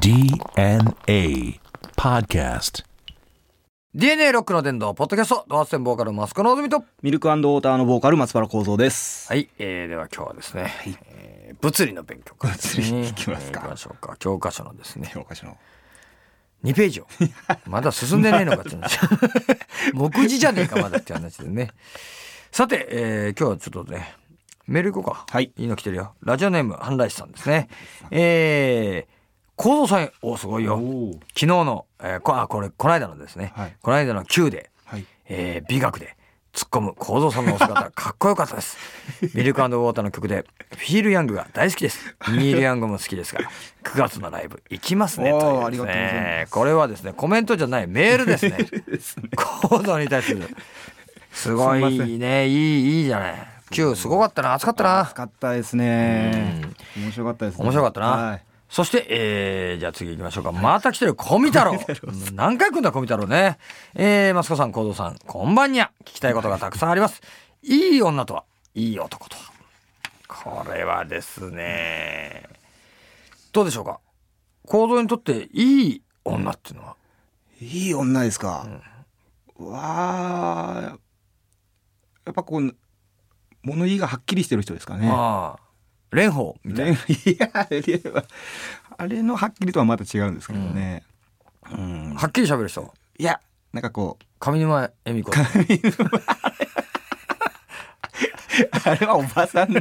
DNA Podcast. DNA ロックの伝道ポッドキャストドアステンボーカルマスコのぞみと。ミルクウォーターのボーカル松原幸三です。はい、えー、では今日はですね、えー物理の勉強会。ですね物理いきますか。えー行きましょうか。教科書のですね。教科書の。2ページを。まだ進んでねえのかって話。目次じゃねえかまだって話でね。さて、えー今日はちょっとねメール行こうか。はい。いいの来てるよ。ラジオネーム半来さんですね。えー構造さんおすごいよ。お昨日の、えーこあこれこの間のですね、はい。この間の Q で、はい。えー美学で突っ込む構造さんのお姿。かっこよかったです。ミルクウォーターの曲でフィール・ヤングが大好きです。ニール・ヤングも好きですが9月のライブ行きますねとこれはですねコメントじゃないメールですね。構造に対する。すごいね。いいいいじゃない。Q すごかったな。暑かったな。暑かったですね。面白かったです、ね。面白かったな、はい。そして、えー、じゃあ次行きましょうか。また来てる、小見太郎。何回来んだ、小見太郎ね。えー、マスコさん、幸三さん、こんばんにゃ。聞きたいことがたくさんあります。いい女とは、いい男とは。これはですね、どうでしょうか。幸三にとっていい女っていうのは、いい女ですか。わあ。やっぱこう。物言いがはっきりしてる人ですかね。まあ、蓮舫みたいな。ね いや、あれは。あれのはっきりとはまた違うんですけどね。うん。はっきり喋る人。いや、なんかこう。上沼恵美子。あれはおばさん。ち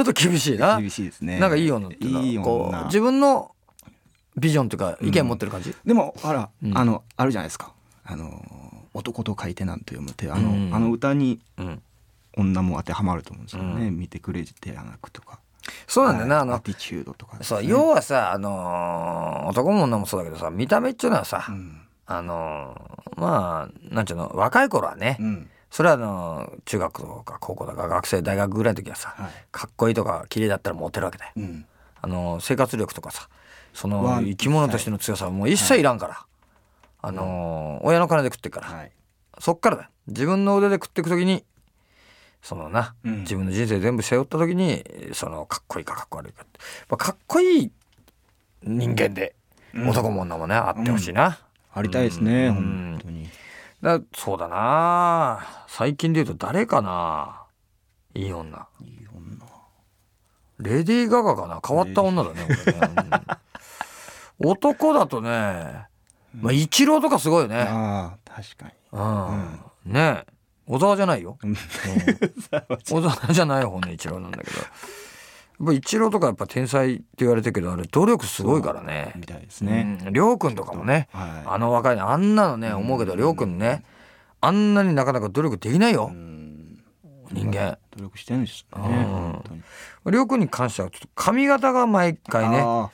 ょっと厳しいな。厳しいですね。なんかいい女っていいう女。自分のビジョンというか意見持ってる感じ、でもあら、うんあのあるじゃないですかあの男と書いてなんと読むってあの,、うんあの歌にうん女も当てはまると思うんですよね、うん。見てくれてやなくとか。そうなんだよな、あのはいアティチュードとかね、そう要はさあのー男も女もそうだけどさ見た目っていうのはさ、うん。あのーまあなんちゅうの若い頃はね、うん。それはあのー中学とか高校とか学生大学ぐらいの時はさ、はい。かっこいいとか綺麗だったらモテるわけだよ、うん。あのー生活力とかさそのは生き物としての強さはもう一切いらんから、あのー親の金で食ってっから、はい。そっからだよ。自分の腕で食っていく時にそのな、うん。自分の人生全部背負った時にそのかっこいいかかっこ悪いかって。まあかっこいい人間で、うん。男も女もねあってほしいな、ありたいですね、うん。本当に。だそうだな。最近で言うと誰かないい女。いい女。レディー・ガガかな。変わった女だねね、うん。男だとねまあ一郎とかすごいよね。ああ確かに。うん、ね。え小沢じゃないよ、うん。小沢じゃない。方の一郎なんだけど。やっぱ一郎とかやっぱ天才って言われてるけどあれ努力すごいからね。みたいですね、うん、りょうくんとかもね、はい。あの若いのあんなのね思うけどりょうくんねあんなになかなか努力できないよ、うん。人間。努力してるんですね、うん。本当に。関してはちょっと髪型が毎回ねあ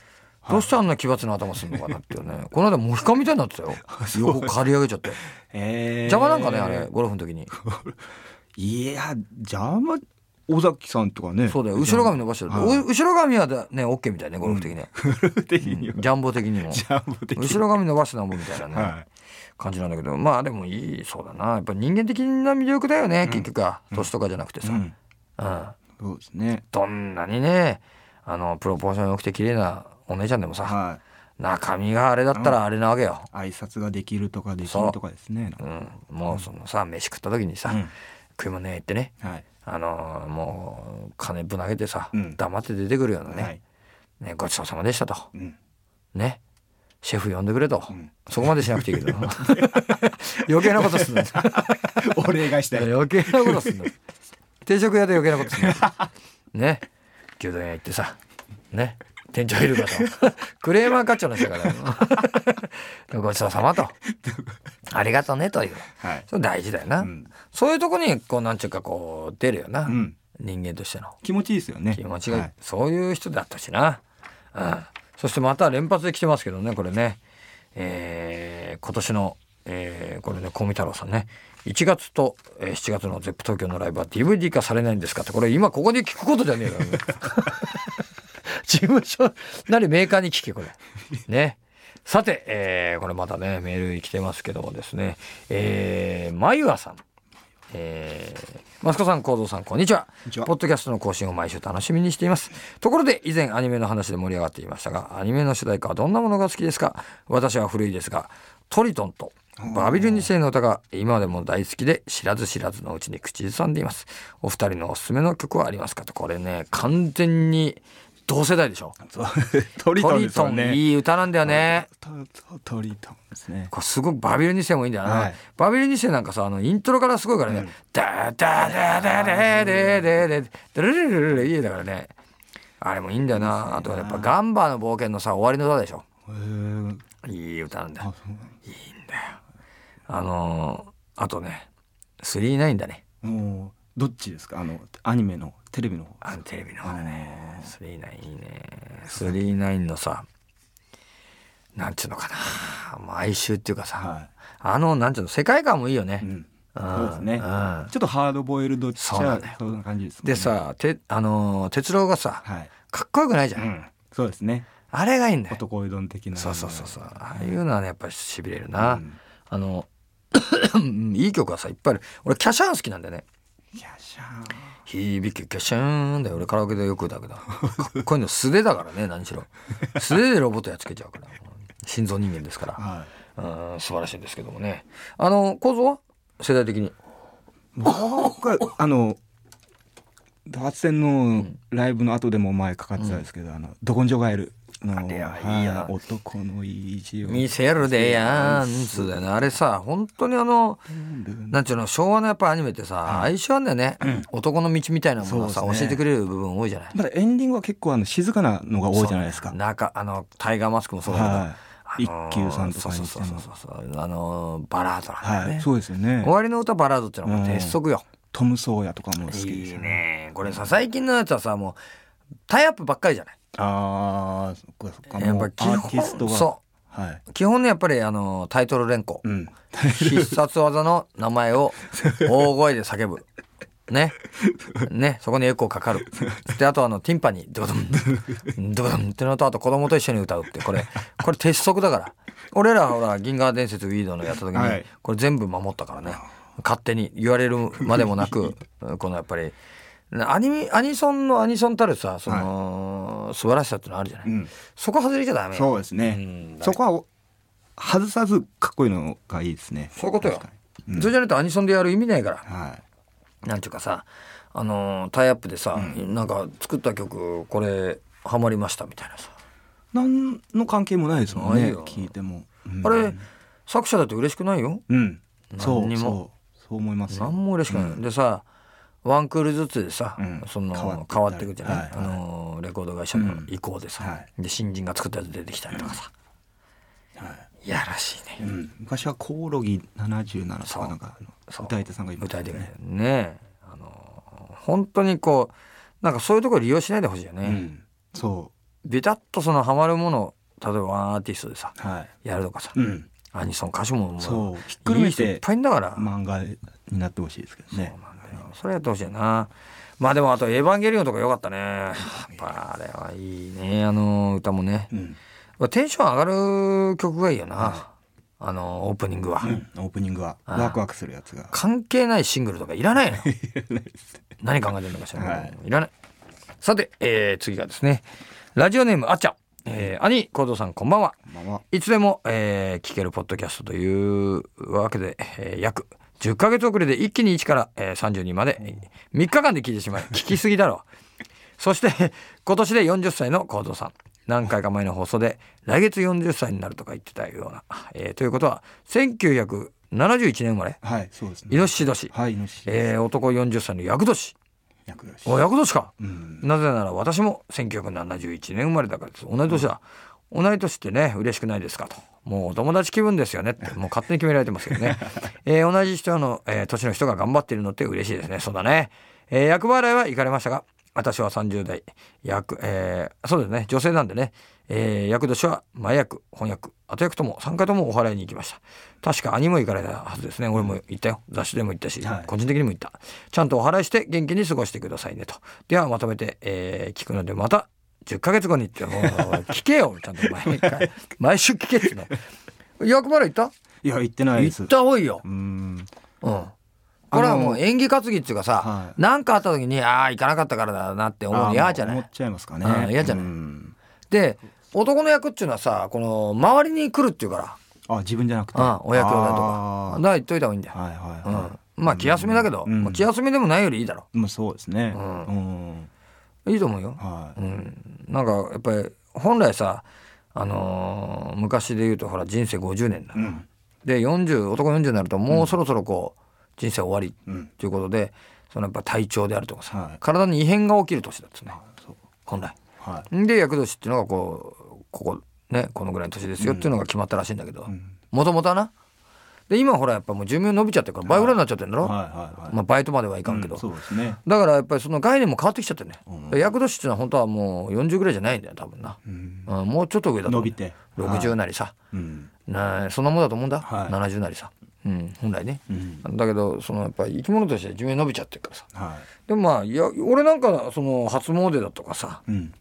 どうしてあんな奇抜な頭するのかなっていうね。この間モヒカンみたいになってたよ。横刈り上げちゃって。ーへー。邪魔なんかねあれゴルフの時に。いや邪魔尾崎さんとかね。そうだよ。後ろ髪伸ばしてる、はい。お後ろ髪はだね OK みたいねゴルフ的に。ジャンボ的にも。ジャンボ的に後ろ髪伸ばしてなんぼみたいなね、はい。感じなんだけど。まあでもいいそうだな。やっぱ人間的な魅力だよね、結局は。年とかじゃなくてさ、うん。うん。そうですね。どんなにねあのプロポーション良くて綺麗なお姉ちゃんでもさ、はい。中身があれだったらあれなわけよ、挨拶ができるとかできるとかですね。う。ん、もうそのさ飯食った時にさ、うん。食い物屋行ってね。はい。あのもう金ぶん投げてさ、うん。黙って出てくるようなね,、はい。ねごちそうさまでしたと。うん。ね。シェフ呼んでくれと、ん。そこまでしなくていいけど。余計なことすんの お礼がしたい余計なことすんの 定食屋で余計なことすんのね。牛丼屋行ってさ。ね店長いるかと。クレーマー課長の人だから。ごちそうさまと。ありがとうねという。はい。それ大事だよな、うん。そういうとこにこうなんちゅうかこう出るよな、うん。人間としての。気持ちいいですよね。気持ちが、はい。そういう人だったしな、うん、そしてまた連発で来てますけどねこれね、えー今年の、えーこれね小見太郎さんね。1月と、えー7月の ZEP 東京のライブは DVD 化されないんですかって。これ今ここで聞くことじゃねえだろ 事務所なりメーカーに聞けこれ。ね。さて、えーこれまたねメール来てますけどもですね。えー、まゆあさん。えー、マスコさん、コードさん、こんにちは。にちは。ポッドキャストの更新を毎週楽しみにしています。ところで、以前アニメの話で盛り上がっていましたが、アニメの主題歌はどんなものが好きですか？私は古いですが、トリトンとバビル2世の歌が今でも大好きで、知らず知らずのうちに口ずさんでいます。お二人のおすすめの曲はありますか？と、これね、完全に同世代でしょ？トリトンですよトンねいい歌なんだよね。トリトンですね。これすごくバビル2世もいいんだよな、はい。バビル2世なんかさあのイントロからすごいからね「ダダダダダダダダダダルルルルルいいだからねあれもいいんだよなあとやっぱガンバの冒険のさ終わりの歌でしょいい歌なんだよあそうあのー、あとね39だねもうどっちですか？あのアニメのテレビの方。あのテレビの方だね。39いいね39のさなんていうのかな。もう哀愁っていうかさ、はあのなんていうの世界観もいいよね、い、うん、うん。そうですね。うん。ちょっとハードボイルドっちゃそんな感じですね。でさ、てあのー哲郎がさ、はい、かっこよくないじゃん、うん、そうですね。あれがいいんだよ。男うどん的な。そうそうそうそう。ああいうのはねやっぱりしびれるな、うん。あの いい曲はさいっぱいある。俺キャシャーン好きなんだよね響きキャシャーンだよ。俺カラオケでよく歌うけど。かっこいいの。素手だからね何しろ。素手でロボットやっつけちゃうから。心臓人間ですから。ーはい。うん素晴らしいんですけどもね。あの構造は？世代的に。僕はあの発戦のライブの後でも前かかってたんですけど、あのど根性ガエルのいいよなはい男の意地を見せるでやんつうだよねあれさ本当にあのなんていうの昭和のやっぱアニメってさ相性あんだよね、男の道みたいなものをさ、教えてくれる部分多いじゃない？まだエンディングは結構あの静かなのが多いじゃないですか。中あのタイガーマスクもそうだけど、一休さんとかそうにしても。そうそうそうそうあのバラードなんだよね、はい、そうですよね。終。わりの歌バラードってのはもう鉄則よ、トムソーヤとかも好きでいいすよね。ね。これさ最近のやつはさもうタイアップばっかりじゃない？ああ、そっかそっか。やっもうぱ基本。そはい。基本ねやっぱりあのタイトル連呼、うん。必殺技の名前を大声で叫ぶ。ね。ね。そこにエコーかかる。で、あとあの、ティンパニー、ドドン、ドドンってのと、あと子供と一緒に歌うって、これ、これ鉄則だから。俺らほら、銀河伝説ウィードのやった時に、はいこれ全部守ったからね。勝手に言われるまでもなく、このやっぱり、アニメ、アニソンのアニソンたるさ、その、素晴らしさってのあるじゃない。うんそこ外れちゃダメよ。そうですね。んそこはお外さずかっこいいのがいいですね。そういうことよ確か。にそれじゃないとアニソンでやる意味ないから。はい。なんていうかさあのータイアップでさ、なんか作った曲これハマりましたみたいなさ、何の関係もないですもんね。聞いても。うんあれ作者だって嬉しくないようん。そう何にもそうそう思いますよ。何も嬉しくない、でさワンクールずつでさ、うん。その変わっていくじゃない、はいはい。あのーレコード会社の意向でさ、うんはで新人が作ったやつ出てきたりとかさ、はい。いやらしいね、うん、昔はコオロギ77とかなんか歌い手さんがいました歌いよねねねあのー本当にこうなんかそういうところ利用しないでほしいよね、うん、そビタッとそのハマるもの例えばワンアーティストでさうはい、やるとかさ、うん、アニソン歌手ももそう。ひっくるめていっぱいいんだから、漫画になってほしいですけどねそれやってほしいな。まあでもあと「エヴァンゲリオン」とかよかったね。やっぱあれはいいね。あの歌もね。うん、テンション上がる曲がいいよな。あのオープニングは、うん、オープニングは。ワクワクするやつが。関係ないシングルとかいらないの。何考えてるのかしら、はい。い、らない。さて、えー次がですね。ラジオネームあっちゃん、えー兄コードさんこんばんは。こんばんは。いつでも、えー聞けるポッドキャストというわけで、えー約10ヶ月遅れで一気に1から、えー32まで3日間で聞いてしまい 聞きすぎだろう。そして今年で40歳の幸三さん。何回か前の放送で来月40歳になるとか言ってたような、えーということは1971年生まれ。はいそうですイねノシシ年、はいシシえー男40歳の厄年役年お厄年か。うん。なぜなら私も1971年生まれだからです。同い年だ、同い年ってね嬉しくないですかと。もうお友達気分ですよねって。もう勝手に決められてますけどね、えー同じ人の、えー年の人が頑張っているのって嬉しいですね。そうだね、えー役払いは行かれましたが私は30代。役、えーそうですね。女性なんでね、えー役年は前役翻訳。後役とも3回ともお払いに行きました。確か兄も行かれたはずですね。俺も行ったよ。雑誌でも行ったし、はい。個人的にも行った。ちゃんとお払いして元気に過ごしてくださいねと。ではまとめて、えー聞くのでまた10ヶ月後にって聞けよちゃんと毎回。毎週聞けってね役払い行った？いや行ってないです。行った方がいいよ。うん。うん。これはもう演技担ぎっていうかさは何、かあった時にああ行かなかったからだなって思うの嫌じゃない？思っちゃいますかね。うん嫌じゃない？うん。で男の役っていうのはさこの周りに来るっていうから。あ自分じゃなくて？うんお役用だとか。だから言っといた方がいいんだよ、はいはいはうん、まあ気休めだけど、うん。まあ気休めでもないよりいいだろ。いまあそうですね。ううんいいと思うよ、はい。うん、なんかやっぱり本来さあのー昔で言うとほら人生50年だ、うん。で40男40になるともうそろそろこう人生終わり。うん。ということでそのやっぱ体調であるとかさ、はい。体に異変が起きる年だっつね。本来。はい。で厄年っていうのがこうここねこのぐらいの年ですよっていうのが決まったらしいんだけどん。もともとはなで今ほらやっぱもう寿命伸びちゃってるから倍ぐらいになっちゃってるんだろ、はいはいはいまあ、バイトまではいかんけど、うんそうですね。だからやっぱりその概念も変わってきちゃってるね、うんで厄年っていうのは本当はもう40ぐらいじゃないんだよ多分な、うん。うん、もうちょっと上だと伸びて。60なりさ、うん。なそんなもんだと思うんだ、はい。70なりさ、うん、本来ね、うん。だけどそのやっぱり生き物として寿命伸びちゃってるからさ。はでもまあいや俺なんかその初詣だとかさ、いうん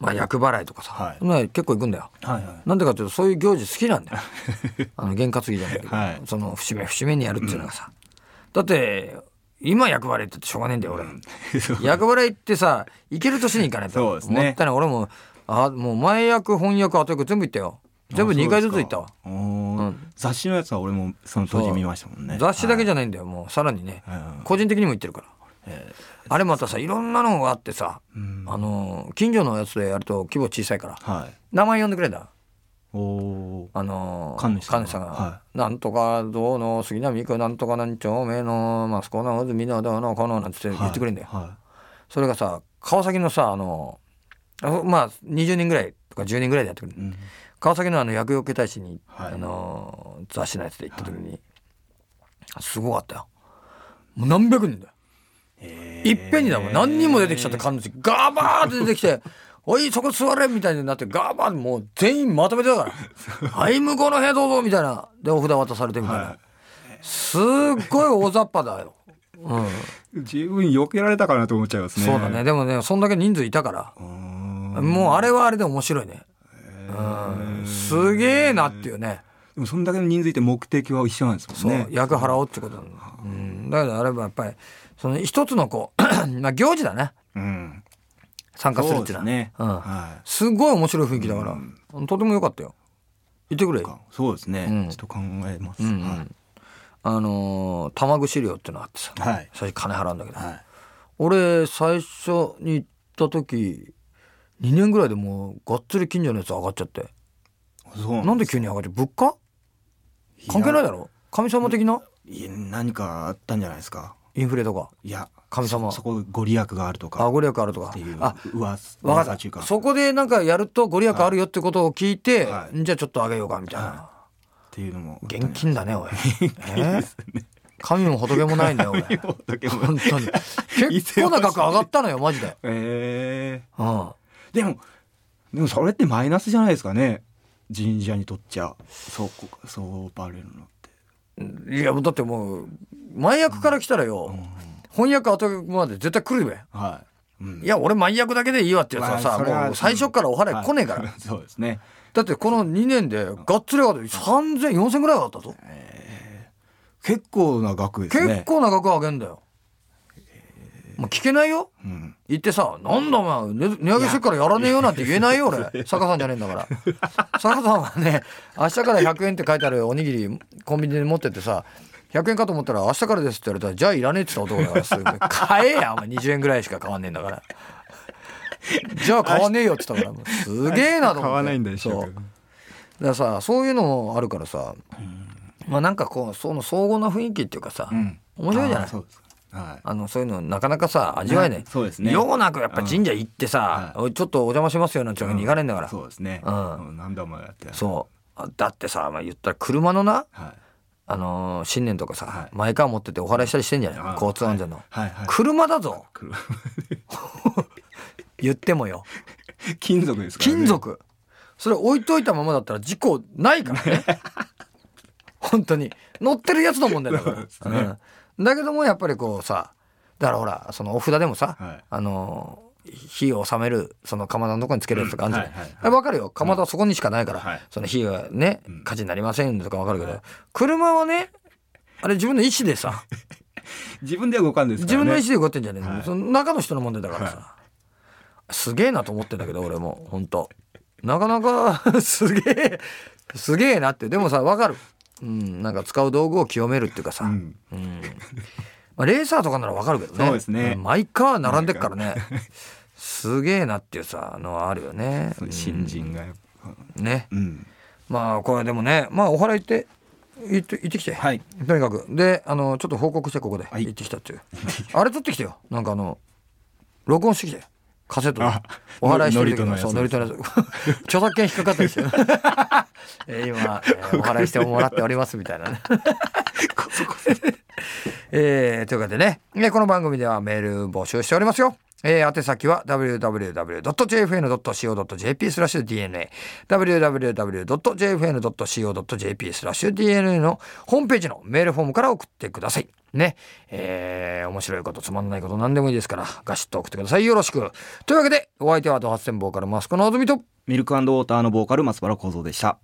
まあ、厄払いとかさ、はい。結構行くんだよ。はいはい。なんでかっていうとそういう行事好きなんだよ。あの験担ぎじゃないけど、はい。その節目節目にやるっていうのがさ、だって今厄払いってしょうがねえんだよ俺、厄払いってさ行ける年に行かないと。そうですね。思ったね俺もあもう前役翻訳後役全部行ったよ。全部2回ずつ行ったわ。うん。雑誌のやつは俺もその当時見ましたもんね。雑誌だけじゃゃないんだよ、もう。さらにね、はい個人的にも行ってるから、あれまたさいろんなのがあってさ、うん。あの近所のやつでやると規模小さいからはい。名前呼んでくれんだ。おおあの神主さんさんが、はなんとかどうの杉並区なんとか何丁目のマスコの海のどうのこのなんて言ってくれんだよ、はそれがさ川崎のさあのあまあ20人ぐらいとか10人ぐらいでやってくれる、いうん。川崎のあの薬用系大使に、はい。あの雑誌のやつで行った時に、すごかったよ。もう何百人だよ。えーいっぺんにだもん。何人も出てきちゃって感じガーバーって出てきて「おいそこ座れ」みたいになってガーバーってもう全員まとめてだから「はい向こうの部屋どうぞ」みたいな。でお札渡されてみたいな、はい。すっごい大雑把だよ、うん、十分避けられたかなと思っちゃいますね。そうだね。でもねそんだけ人数いたから。もうあれはあれで面白いね、うん、すげえなっていうね。でもそんだけの人数いて目的は一緒なんですそう、もんね。役払おうってことなんだ、うん、だけどあれはやっぱりその一つのこう まあ行事だね。うん。参加するっていうのは。ね。うん。はすごい面白い雰囲気だから、とても良かったよ。行ってくれ。いそうですね。うん。ちょっと考えます。うんうんはあのー玉串料ってのがあってさ、はい。最初金払うんだけど、いはい。俺最初に行った時2年ぐらいでもうがっつり近所のやつ上がっちゃって。そうなんで急に上がっちゃう？物価？関係ないだろ。神様的な？いや何かあったんじゃないですかインフレとかいや神様。そそこご利益があるとか。あご利益あるとか。っていうあうわ分かっ噂中か。たそこでなんかやるとご利益あるよってことを聞いて、はい。じゃあちょっとあげようかみたいな、っていうのも現金だねおい、え神も仏もないんだよおい。仏も本当に。結構な額上がったのよマジで、えうん、ーでもでもそれってマイナスじゃないですかね。神社にとっちゃそうこそうバレるのいやだってもう前役から来たらよ、翻訳後役まで絶対来るべ。はい、うん。いや俺前役だけでいいわってやつはさ、まあもう最初からお払い来ねえから、はい。そうですね。だってこの2年でがっつり上がって30004000ぐらい上がったぞ、結構な額ですね。結構な額上げんだよ、もう聞けないよ。うん。言ってさ「なんだお前値値上げしてっからやらねえよ」なんて言えないよ俺。坂さんじゃねえんだから。坂さんはね明日から100円って書いてあるおにぎりコンビニで持ってってさ100円かと思ったら明日からですって言われたらじゃあいらねえって言った男だから買えやお前。20円ぐらいしか買わねえんだから。じゃあ買わねえよって言ったから。すげえなと思って。買わないんだよそう。だからさそういうのもあるからさ、まあなんかこうその荘厳な雰囲気っていうかさ、うん。面白いじゃない。そうですはい。あのそういうのなかなかさ味わえねねそうですね。ようなくやっぱ神社行ってさ、うんちょっとお邪魔しますよなんてわけにいかねえんだから、そうですね。うん。うん何度もやって。そう。あだってさ、まあ、言ったら車のな、はい。あのー新年とかさ、はい。マイカー持ってってお祓いしたりしてんじゃない、交通安全の、はい。はい。車だぞ。言ってもよ。金属ですからね。金属。それ置いといたままだったら事故ないからね。本当に。乗ってるやつの問題だから。そうですね。うん、だけどもやっぱりこうさだからほらそのお札でもさ、はい。あのー火を収めるその釜のとこにつけるやつとかあるじゃない、うん。はいはいあれ分かるよ。釜はそこにしかないから、はい。その火がねうん。火事になりませんとか分かるけど、車はねあれ自分の意思でさ 自分では動かんですね。自分の意思で動いてんじゃねえの、はい。その中の人の問題だからさ、すげえなと思ってんだけど俺も本当なかなか すげえすげえなって。でもさわかるうんなんか使う道具を清めるっていうかさ、うん。うん。まあ、レーサーとかならわかるけどね。そうですね。んマイカー並んでっからね。すげえなっていうさのはあるよね。新人がね。うん。まあこれでもねまあお祓い行って行って行ってきて、はい。とにかく。であのちょっと報告してここではい。行ってきたっていう、あれ撮ってきてよ。なんかあの録音してきてカセットお祓いしてる時のそうノリとのやつ。著作権引っかかった えー今、えーお祓いしてもらっておりますみたいなね。えーというわけでね、えーこの番組ではメール募集しておりますよ。えー、宛先は www.jfn.co.jp スラッシュ DNA www.jfn.co.jp スラッシュ DNA のホームページのメールフォームから送ってください。ね。えー面白いことつまんないこと何でもいいですからガシッと送ってください。よろしく。というわけでお相手はドハッセンボーカルマスコのあずみとミルクウォーターのボーカル松原幸三でした